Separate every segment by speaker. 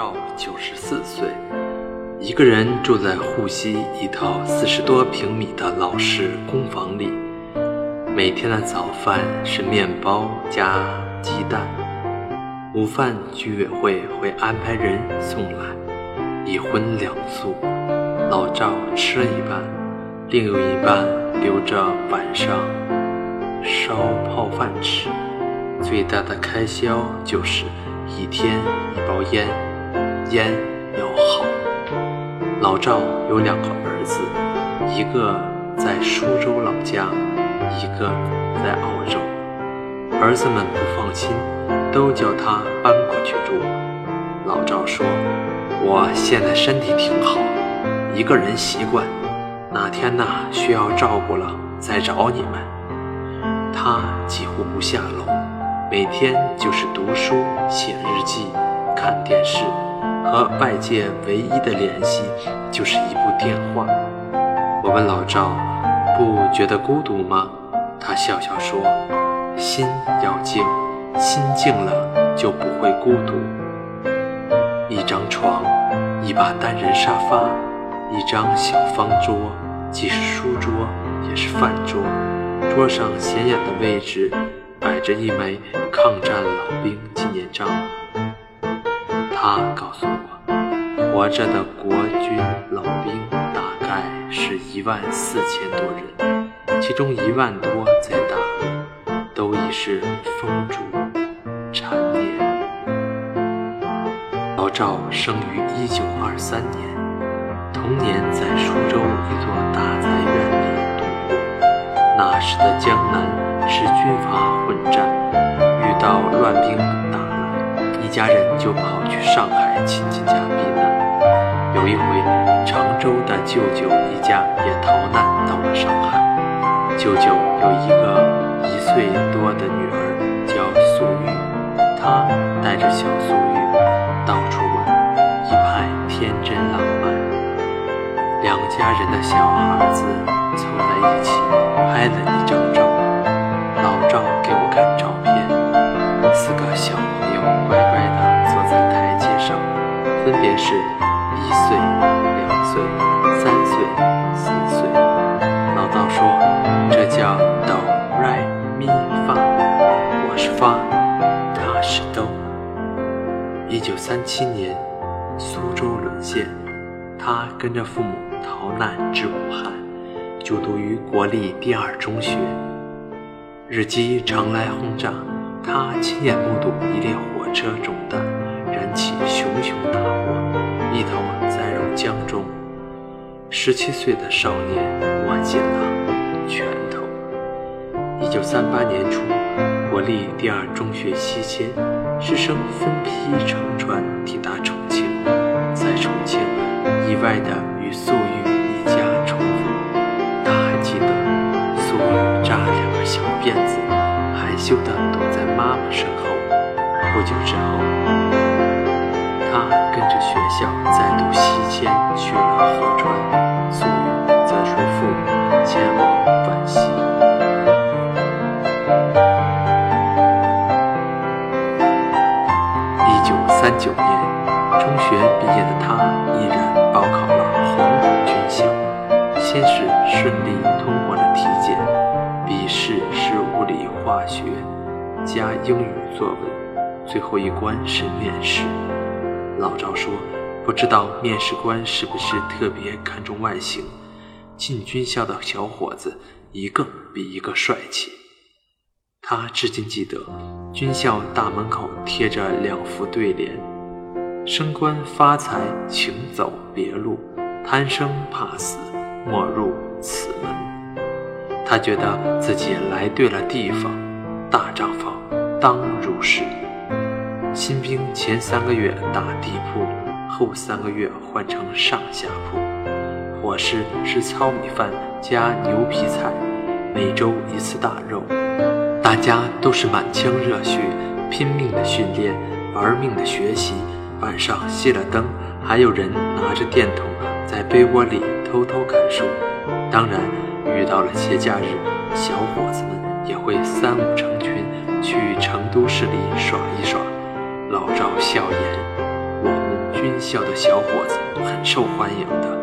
Speaker 1: 赵九十四岁，一个人住在沪西一套四十多平米的老式公房里。每天的早饭是面包加鸡蛋，午饭居委会会安排人送来，一荤两素。老赵吃了一半，另有一半留着晚上烧泡饭吃。最大的开销就是一天一包烟，烟要好。老赵有两个儿子，一个在苏州老家，一个在澳洲。儿子们不放心，都叫他搬过去住。老赵说：“我现在身体挺好，一个人习惯。哪天呐需要照顾了再找你们。”他几乎不下楼。每天就是读书、写日记、看电视，和外界唯一的联系就是一部电话。我问老赵：“不觉得孤独吗？”他笑笑说：“心要静，心静了就不会孤独。一张床，一把单人沙发，一张小方桌，既是书桌也是饭桌。桌上显眼的位置。”摆着一枚抗战老兵纪念章。他告诉我，活着的国军老兵大概是一万四千多人，其中一万多在大陆，都已是风烛残年。老赵生于一九二三年，童年在苏州一座大宅院里度过。那时的江南。是军阀混战，遇到乱兵，家人就跑去上海亲戚家避难。有一回，常州的舅舅一家也逃难到了上海。舅舅有一个一岁多的女儿，叫素玉，他带着小素玉到处玩，一派天真浪漫。两家人的小孩子凑在一起拍了三七年，苏州沦陷，他跟着父母逃难至武汉，就读于国立第二中学。日机常来轰炸，他亲眼目睹一列火车中弹，燃起熊熊大火，一头栽入江中。十七岁的少年握紧了拳头。一九三八年初，国立第二中学西迁，师生分批乘船抵达重庆，在重庆意外地与粟裕一家重逢。他还记得粟裕扎两个小。辫子害羞地躲在妈妈身后。不久之后，他跟着学校再度西迁去了合川，粟裕则随父母前往九年，中学毕业的他毅然报考了黄埔军校，先是顺利通过了体检，笔试是物理。化学加英语作文，最后一关是面试。老赵说：“不知道面试官是不是特别看重外形？进军校的小伙子一个比一个帅气。”他至今记得，军校大门口贴着两副对联：“升官发财，请走别路；贪生怕死，莫入此门。”他觉得自己来对了地方，大账房当如是。新兵前三个月打地铺，后三个月换成上下铺。伙食是糙米饭加牛皮菜，每周一次大肉。大家都是满腔热血，拼命的训练，玩命的学习。晚上熄了灯，还有人拿着电筒在被窝里偷偷看书。当然。遇到了节假日，小伙子们也会三五成群去成都市里耍一耍。老赵笑言：“我们军校的小伙子很受欢迎的，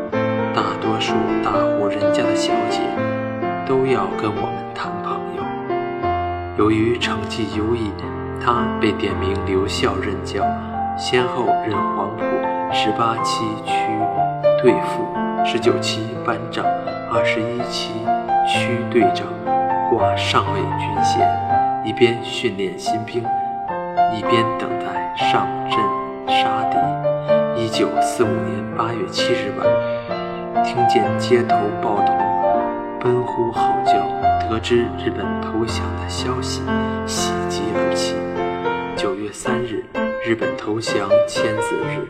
Speaker 1: 大多数大户人家的小姐都要跟我们谈。由于成绩优异，他被点名留校任教，先后任黄埔十八期区队副、十九期班长、二十一期区队长，挂上尉军衔，一边训练新兵。一边等待上阵杀敌。一九四五年八月七日晚，听见街头报童奔呼号叫，得知日本投降的消息，喜极而泣。九月三日，日本投降签字日，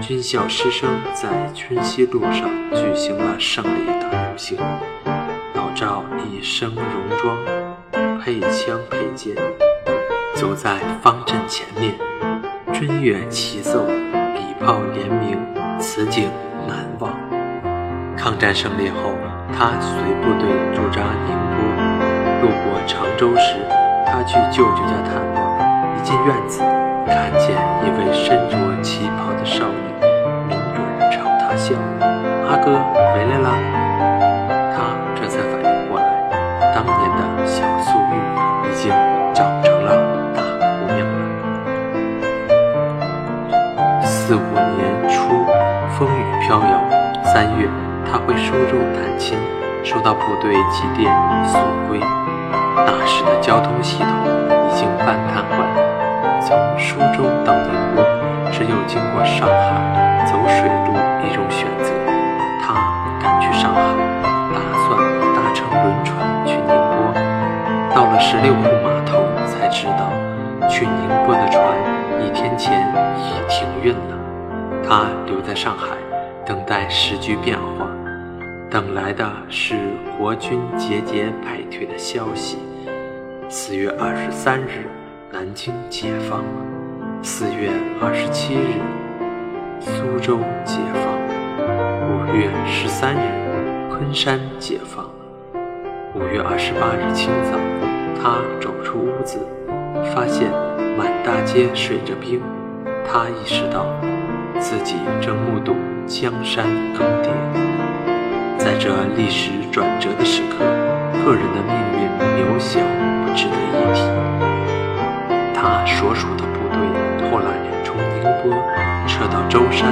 Speaker 1: 军校师生在春熙路上举行了胜利大游行。老赵一身戎装，配枪配剑。走在方阵前面，军乐齐奏，礼炮连鸣，此景难忘。抗战胜利后，他随部队驻扎宁波，路过常州时，他去舅舅家探望。一进院子，看见一位身着旗袍的少女，抿嘴朝他笑：“阿哥回来啦！”他这才反应过来，当年的小素玉已经长成了。四五年初，风雨飘摇。三月，苏州探亲，收到部队急电速归。那时的交通系统已经半瘫痪，从苏州到宁波，只有经过上海走水路一种选择。他赶去上海，打算搭乘轮船去宁波。到了十六铺码头，才知道去宁波的船一天前已停运了。他留在上海，等待时局变好，等来的是国军节节败退的消息。四月二十三日，南京解放；四月二十七日，苏州解放；五月十三日，昆山解放。五月二十八日清早，他走出屋子，发现满大街睡着兵，他意识到。自己正目睹江山更迭，在这历史转折的时刻，个人的命运渺小不值得一提。他所属的部队后来从宁波撤到舟山，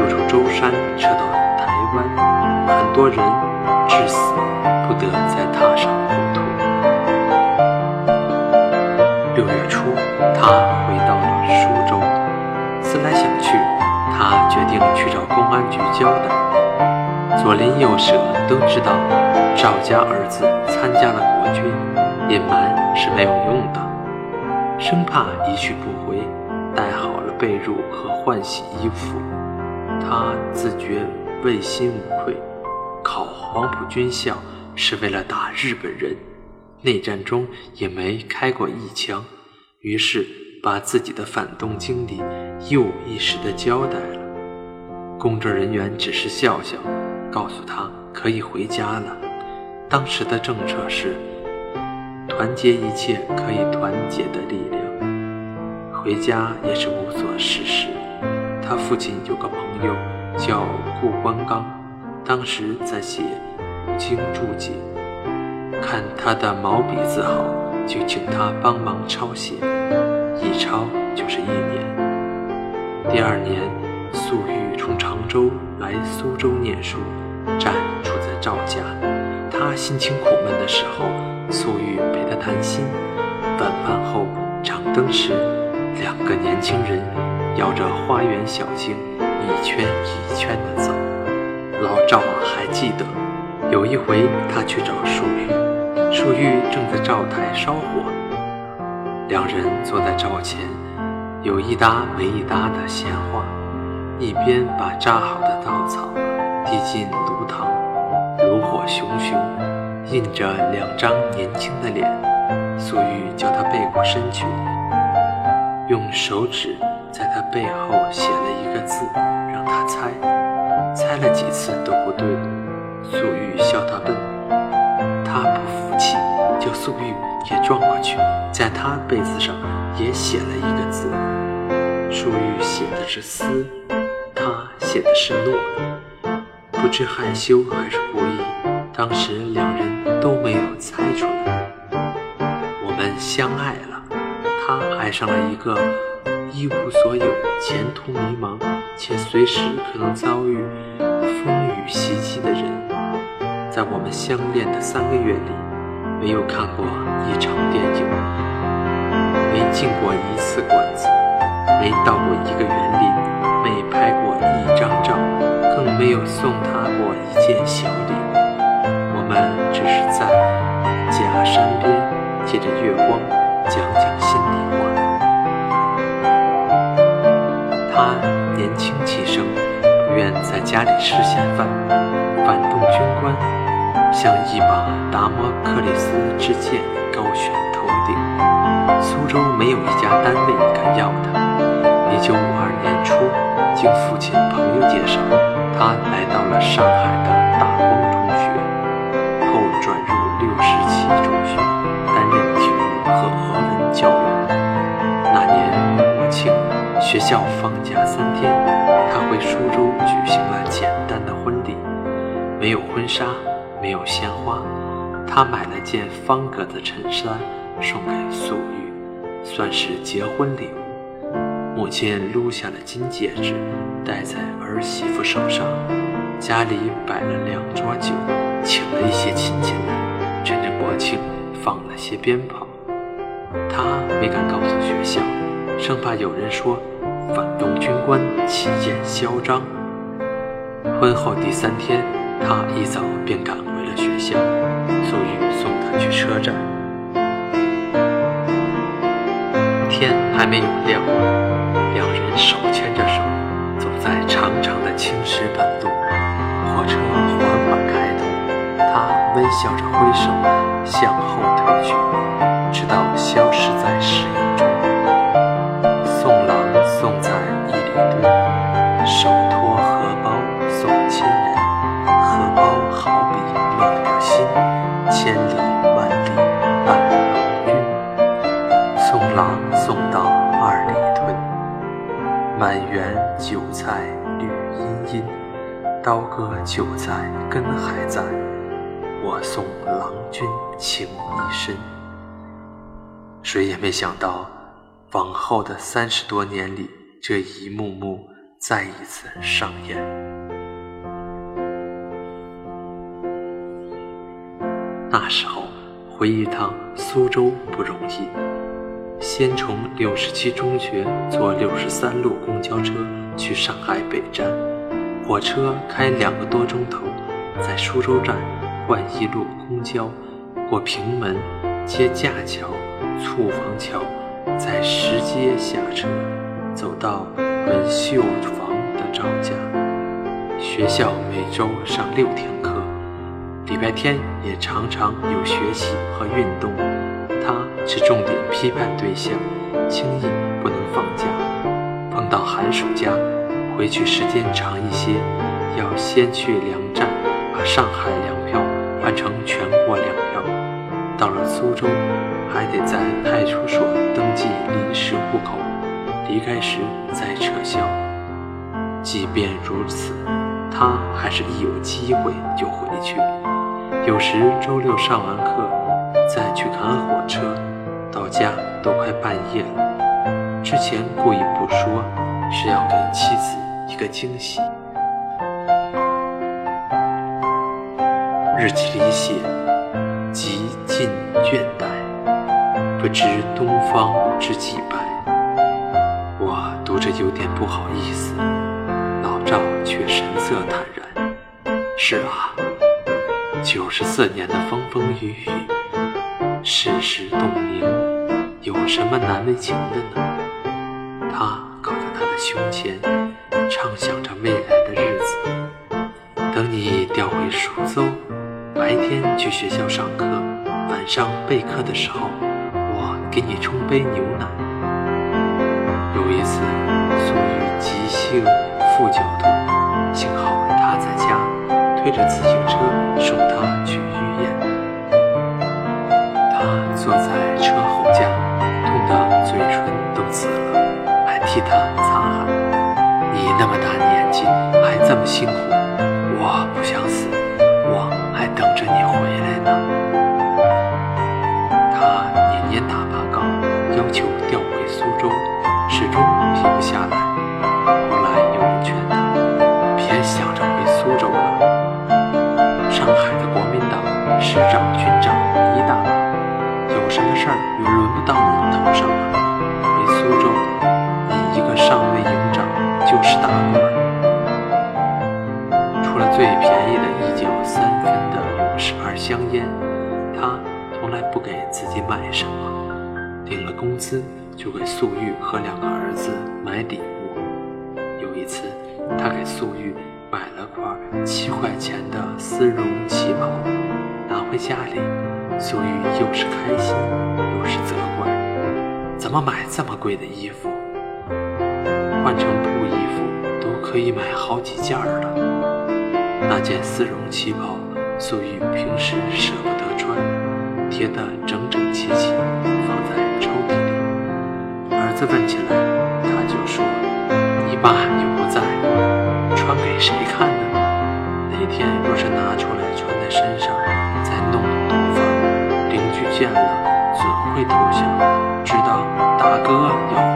Speaker 1: 又从舟山撤到台湾，很多人至死不得再踏上故土。六月初，他回到了苏州，思来想去。他决定去找公安局交代。左邻右舍都知道赵家儿子参加了国军，隐瞒是没有用的。生怕一去不回，带好了被褥和换洗衣服。他自觉问心无愧。考黄埔军校是为了打日本人，内战中也没开过一枪，于是。把自己的反动经历一五一十地交代了，工作人员只是笑笑，告诉他可以回家了。当时的政策是团结一切可以团结的力量，回家也是无所事事。他父亲有个朋友叫顾关刚，当时在写《经注解》，看他的毛笔字好，就请他帮忙抄写。一抄就是一年。第二年，粟裕从常州来苏州念书，站住在赵家。他心情苦闷的时候，粟裕陪他谈心。晚饭后，掌灯时，两个年轻人绕着花园小径，一圈一圈地走。老赵还记得，有一回他去找粟裕，粟裕正在灶台烧火。两人坐在灶前，有一搭没一搭的闲话，一边把扎好的稻草递进炉膛，炉火熊熊，映着两张年轻的脸。粟裕叫他背过身去，用手指在他背后写了一个字，让他猜。猜了几次都不对，粟裕笑他笨，他不服气，叫粟裕。也撞过去，在他被子上也写了一个字。苏玉写的是思，他写的是诺。不知害羞还是故意，当时两人都没有猜出来。我们相爱了，他爱上了一个一无所有、前途迷茫且随时可能遭遇风雨袭击的人。在我们相恋的三个月里，没有看过一场电影，没进过一次馆子，没到过一个园林，没拍过一张照。更没有送过一件小礼物，我们只是在假山边借着月光讲讲心里话。他年轻气盛，不愿在家里吃闲饭，反动军官像一把达摩克里斯之剑高悬头顶。苏州没有一家单位敢要他。一九五二年初，经父亲朋友介绍。他来到了上海的大光中学，后转入六十七中学，担任体育和俄文教员。那年国庆，学校放假三天，他回苏州举行了简单的婚礼，没有婚纱，没有鲜花，他买了件方格子衬衫送给素玉，算是结婚礼物。母亲撸下了金戒指，戴在儿媳妇手上。家里摆了两桌酒，请了一些亲戚来。趁着国庆，放了些鞭炮。他没敢告诉学校，生怕有人说反动军官气焰嚣张。婚后第三天，他一早便赶回了学校。素玉送他去车站，天还没有亮。手牵着手，走在长长的青石板路。火车缓缓开动，他微笑着挥手向后退去，直到消失在视野刀割韭菜根还在。我送郎君情一深。谁也没想到，往后的三十多年里，这一幕幕再一次上演。那时候回一趟苏州不容易。先从六十七中学坐六十三路公交车去上海北站，火车开两个多钟头，在苏州站换一路公交，过平门，接架桥、醋坊桥，在石阶下车，走到文绣坊的赵家。学校每周上六天课，礼拜天也常常有学习和运动。他是重点批判对象，轻易不能放假。碰到寒暑假，回去时间长一些，要先去粮站把上海粮票换成全国粮票。到了苏州，还得在派出所登记临时户口，离开时再撤销。即便如此，他还是一有机会就回去。有时周六上完课。再去赶火车，到家都快半夜了。之前故意不说，是要给妻子一个惊喜。日记里写：“极尽倦怠，不知东方之既白。”我读着有点不好意思，老赵却神色坦然：“是啊，九十四年的风风雨雨。”世事洞明，有什么难为情的呢？他靠在他的胸前，畅想着未来的日子。等你调回苏州，白天去学校上课，晚上备课的时候，我给你冲杯牛奶。有一次，苏玉急性副脚痛，幸好他在家，推着自行车送他去医院。他坐在车后架，痛得嘴唇都紫了，还替他擦。还这么辛苦，我不想死，我还等着你回来呢。他年年打报告，要求调回苏州，始终批不下来。买什么。领了工资，就给素玉和两个儿子买礼物。有一次，他给素玉买了块七块钱的丝绒旗袍，拿回家里，素玉又是开心又是责怪：怎么买这么贵的衣服？换成布衣服都可以买好几件了。那件丝绒旗袍，素玉平时舍不得穿，贴得整整齐齐，放在抽屉里。儿子问起来，他就说：“你爸又不在，穿给谁看呢？哪天若是拿出来穿在身上，再弄弄头发，邻居见了怎会偷笑，知道大哥要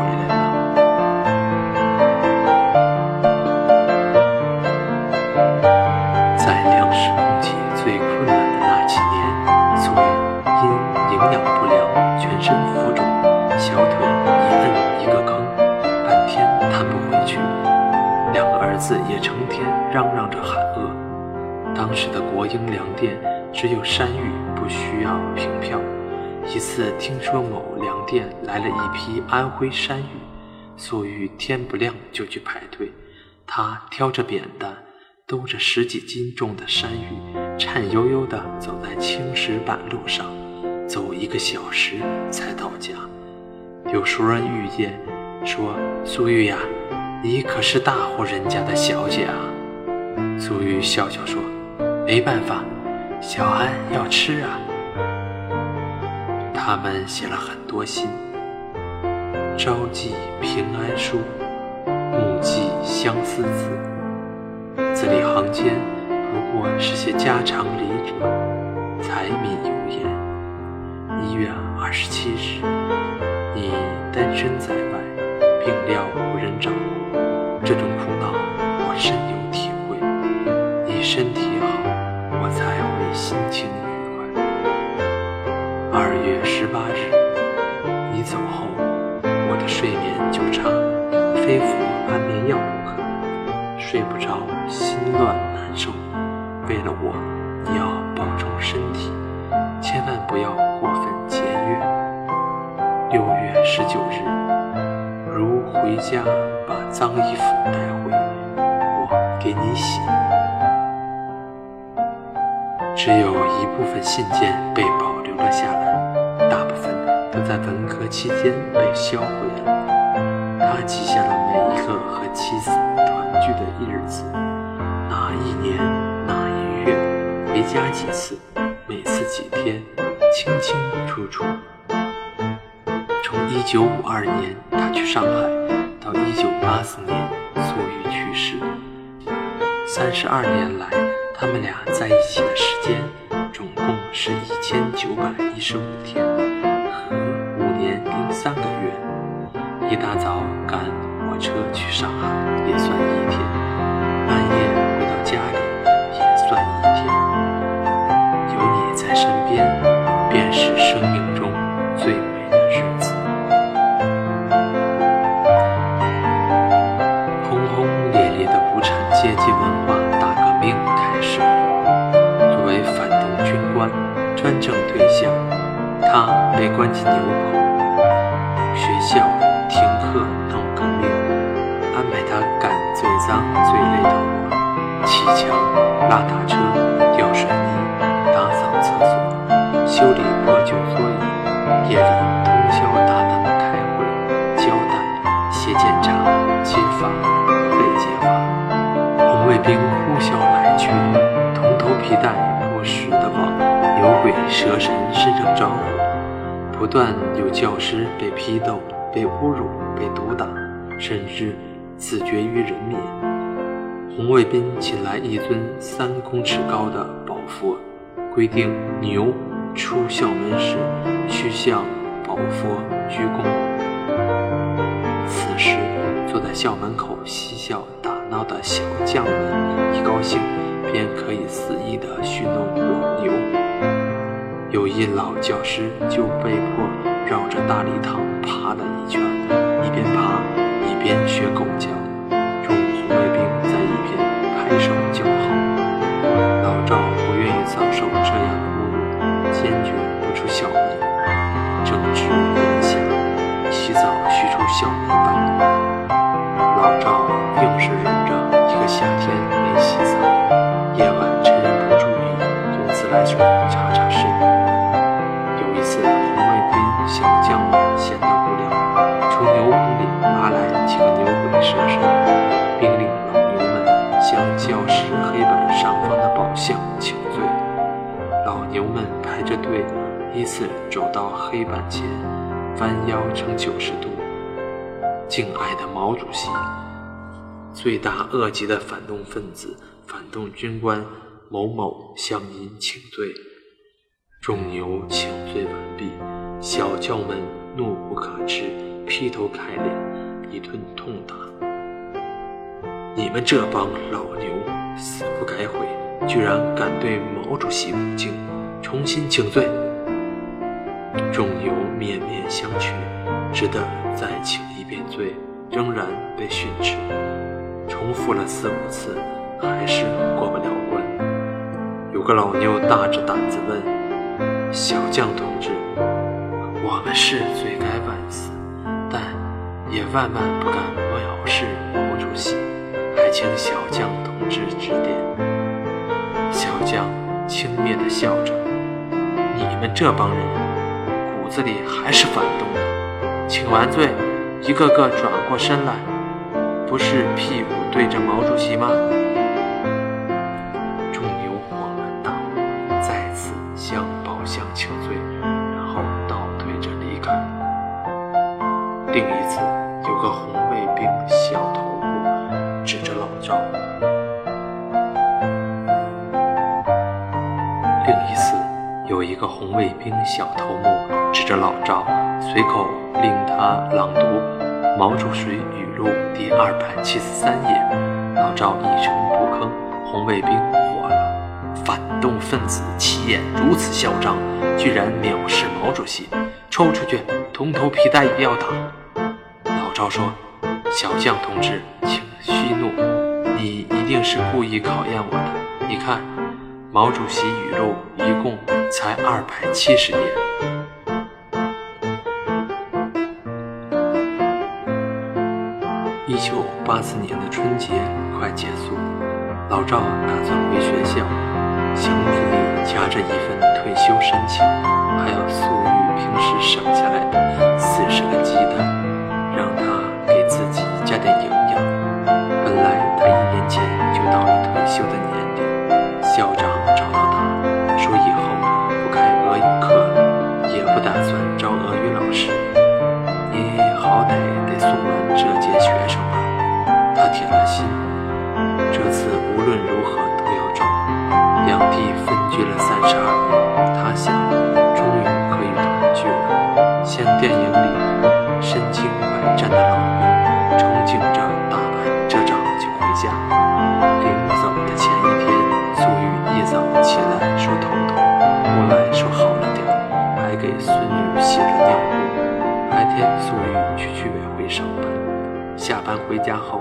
Speaker 1: 当时的国营粮店只有山芋不需要凭票。一次听说某粮店来了一批安徽山芋，素玉天不亮就去排队。他挑着扁担，兜着十几斤重的山芋，颤悠悠地走在青石板路上，走一个小时才到家。有熟人遇见，说：“素玉呀。”你可是大户人家的小姐啊！苏玉笑笑说：“没办法，小安要吃啊。”他们写了很多信，朝寄平安书，暮寄相思字，字里行间不过是些家长里短，柴米油盐。一月二十七日，你单身在外，病料无人照顾。这种苦恼我深有十八日，你走后，我的睡眠就差，非服安眠药不可，睡不着，心乱难受。为了我，你要保重身体，千万不要过分节约。六月十九日，如回家。把脏衣服带回，我给你洗。只有一部分信件被保留了下来，在文革期间被销毁了。他记下了每一个和妻子团聚的日子，哪一年哪一月，回家几次，每次几天，清清楚楚。从一九五二年，他去上海。到一九八四年，苏玉去世。三十二年来，他们俩在一起的时间总共是一千九百一十五天，三个月。一大早赶火车去上海也算一天，半夜回到家里也算一天。有你在身边，便是生命中最美的日子。轰轰烈烈的无产阶级文化大革命开始了。作为反动军官，专政对象，他被关进牛棚，安排他干最脏最累的活：砌墙、拉大车、吊水泥、打扫厕所、修理破旧桌椅。夜里通宵达旦的开会、交代、写检查、揭发。卫兵呼啸来去，铜头皮带不时的往牛鬼蛇神身上招呼，不断有教师被批斗、被侮辱、被毒打，甚至自绝于人民。红卫兵请来一尊三公尺高的宝佛，规定牛出校门时需向宝佛鞠躬。此时，坐在校门口嬉笑打闹的小将们一高兴，便可以肆意地戏弄老牛。有一老教师就被迫绕着大礼堂爬了一圈，一边爬鲜血狗叫。众红卫兵在一边拍手叫好。老赵不愿意遭受这样的侮辱，坚决不出校门。正值炎夏，洗澡需出校门到黑板前，弯腰成九十度。敬爱的毛主席，罪大恶极的反动分子、反动军官某某向您请罪。众牛请罪完毕，小将们怒不可支，劈头盖脸一顿痛打。你们这帮老牛，死不改悔，居然敢对毛主席不敬，重新请罪！众牛面面相觑，只得再请一遍罪，仍然被训斥。重复了四五次，还是过不了关。有个老牛大着胆子问：“小将同志，我们是罪该万死，但也万万不敢藐视毛主席，还请小将同志指点。”小将轻蔑地笑着：“你们这帮人，子里还是反动的。请完罪，一个个转过身来，不是屁股对着毛主席吗？”众牛恍然大悟，再次向宝相请罪，然后倒退着离开。另一次，有个红卫兵小头目指着老赵。另一次，有一个红卫兵小头目指着老赵，随口令他朗读《毛主席语录》第二百七十三页。老赵一声不吭，红卫兵火了：反动分子气焰如此嚣张，居然藐视毛主席！抽出去，铜头皮带也要打！老赵说：“小将同志，请息怒，你一定是故意考验我的。你看。”毛主席语录一共才二百七十页。八四年的春节快结束，老赵打算回学校，箱子里夹着一份退休申请，还有粟裕平时省下来的四十个鸡蛋，让他给自己加点营养。本来他一年前就到了退休的年龄，校长。找到他说：“以后不开俄语课了，也不打算招俄语老师。你好歹得送完这届学生吧？”他铁了心，这次无论如何都要走。两地分居了三十二年，他想，终于可以团聚了，像电影里身经百战的老兵，憧憬着打完这仗就回家。临走的前一天，粟裕一早起来说头痛，后来说好了点还给孙女洗了尿布。白天粟裕去居委会上班，下班回家后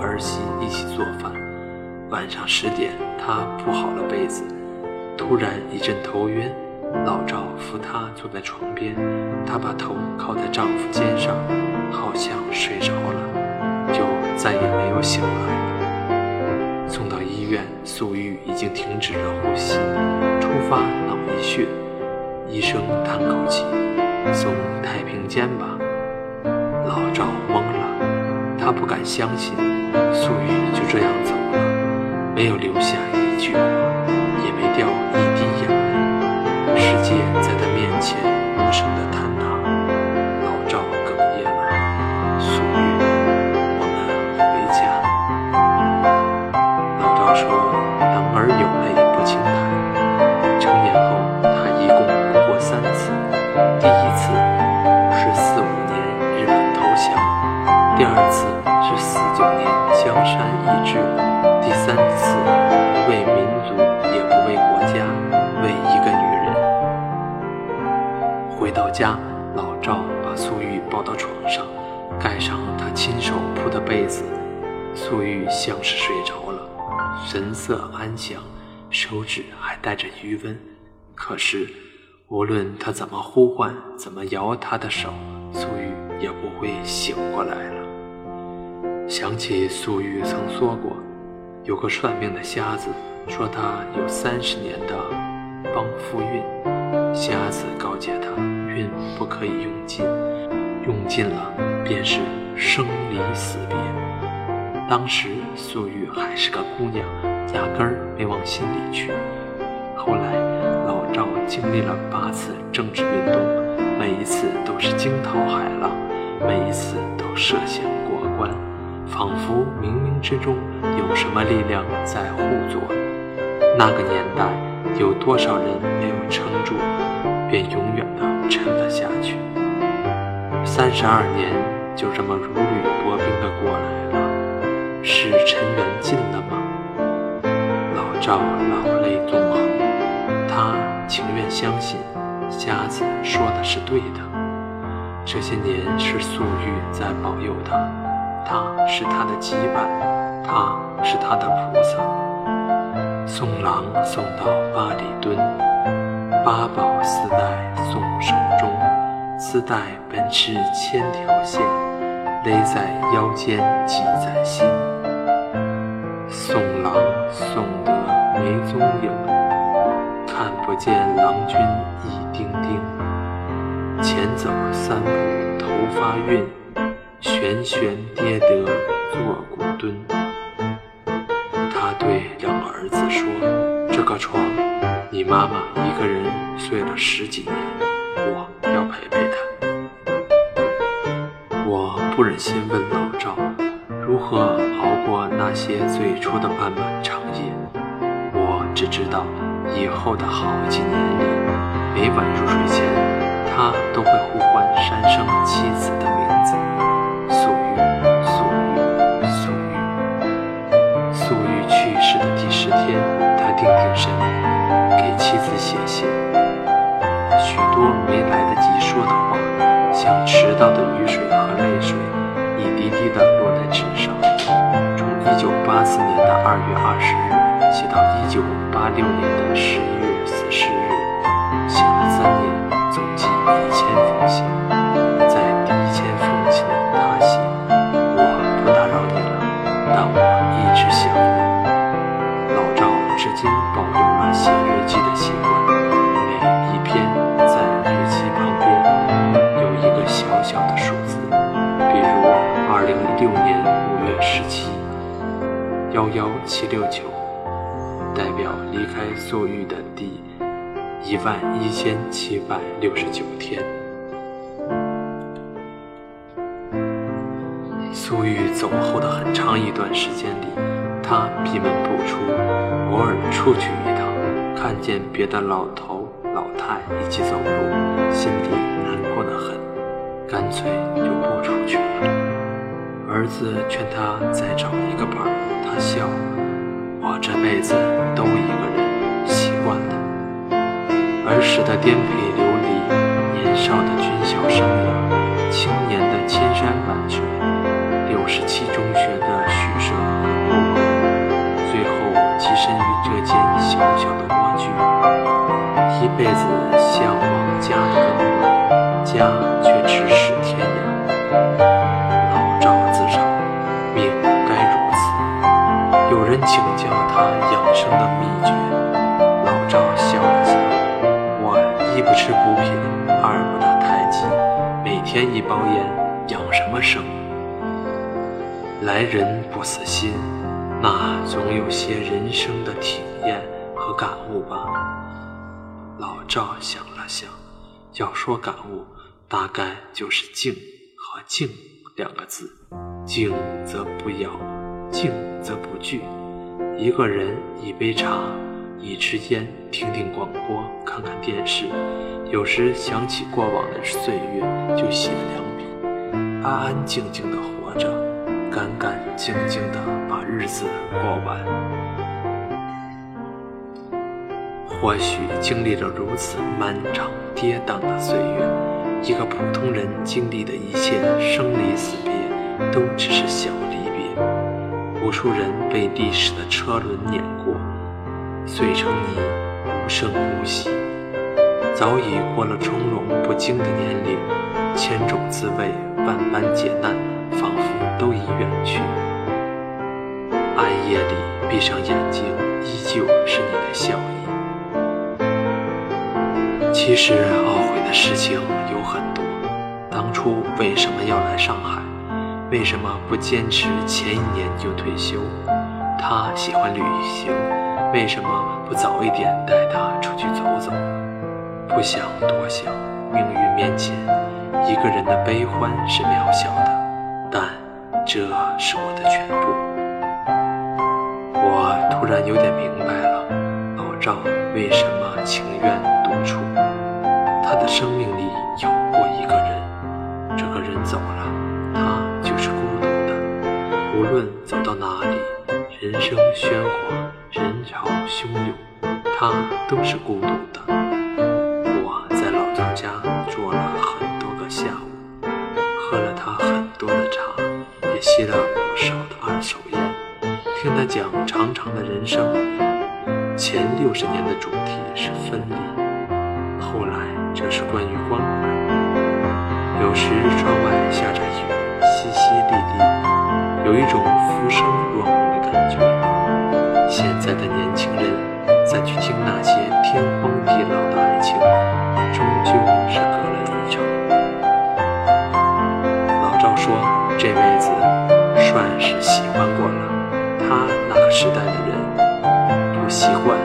Speaker 1: 儿媳一起做饭。晚上十点，他铺好了被子，突然一阵头晕，老赵扶她坐在床边，她把头靠在丈夫肩上，好像睡着了，就再也没有醒来。送到医院，粟裕已经停止了呼吸，突发脑溢血。医生叹口气：“送太平间吧。”他不敢相信，素玉就这样走了。没有留下一句话，也没掉一滴眼泪，世界在他面前色安详，手指还带着余温。可是，无论他怎么呼唤，怎么摇他的手，素玉也不会醒过来了。想起素玉曾说过，有个算命的瞎子说他有三十年的帮夫运，瞎子告诫他，运不可以用尽，用尽了便是生离死别。当时素玉还是个姑娘，压根儿没往心里去。后来老赵经历了八次政治运动，每一次都是惊涛骇浪，每一次都涉险过关，仿佛冥冥之中有什么力量在护着。那个年代有多少人没有撑住，便永远的沉了下去。三十二年就这么如履薄冰的过来了。是尘缘？老赵老泪纵横，他情愿相信瞎子说的是对的。这些年是素玉在保佑他，他是他的羁绊，他是他的菩萨。送郎送到八里墩，八宝丝带送手中，丝带本是千条线，勒在腰间系在心。送郎送得没踪影，看不见郎君一丁丁。前走三步头发晕，悬悬跌得坐骨蹲。他对两个儿子说：“这个床，你妈妈一个人睡了十几年，我要陪陪她。”我不忍心问老赵。如何熬过那些最初的漫漫长？知道，以后的好几年里，每晚入睡前，他都会呼唤山生妻子的名字：素玉，素玉，素玉。素玉去世的第十天，他定定神，给妻子写信，许多没来得及说的话，像迟到的雨水和泪水。一滴滴地落在纸上，从一九八四年的二月二十日写到一九八六年的十一月十日，写了三年，总计一千封信。在第一千封信，他写：“我不打扰你了，但我一直想你。”老赵至今保留了写日记的习惯，每一篇在日记旁边有一个小小的数字。比如二零一六年五月十七，幺幺七六九，开素玉的第一万一千七百六十九天。素玉走后的很长一段时间里，他闭门不出，偶尔出去一趟，看见别的老头老太一起走路，心里难过的很，干脆就不出去了。儿子劝他再找一个伴儿，他笑：“了我这辈子都一个人，习惯了。”儿时的颠沛流离，年少的军校生涯，青年的千山万水，六十七中学的宿舍和不公，最后跻身于这间小小的蜗居，一辈子来人不死心，那总有些人生的体验和感悟吧。”老赵想了想，要说感悟，大概就是“静”和“静”两个字。静则不咬，静则不惧。一个人一杯茶，一支烟，听听广播，看看电视，有时想起过往的岁月，就写两笔，安安静静的活着，干干净净的把日子过完。或许经历了如此漫长跌宕的岁月，一个普通人经历的一切生离死别，都只是小离别。无数人被历史的车轮碾过，碎成泥，无声无息。早已过了从容不惊的年龄，千种滋味，万般劫难，远去。暗夜里闭上眼睛，依旧是你的笑意。其实懊悔的事情有很多，当初为什么要来上海？为什么不坚持前一年就退休？他喜欢旅行，为什么不早一点带他出去走走？不想多想，命运面前，一个人的悲欢是渺小的，这是我的全部。我突然有点明白了，老赵为什么情愿独处。他的生命里有过一个人，这个人走了，他就是孤独的。无论走到哪里，人生喧哗，人潮汹涌，他都是孤独的。讲长长的人生前六十年的主题是分离后来这是关于关怀。有时窗外下着雨淅淅沥沥有一种浮生若梦的感觉。现在的年轻人再去听那些天荒地老的爱情终究是隔了一场老赵说这辈子算是喜喜欢。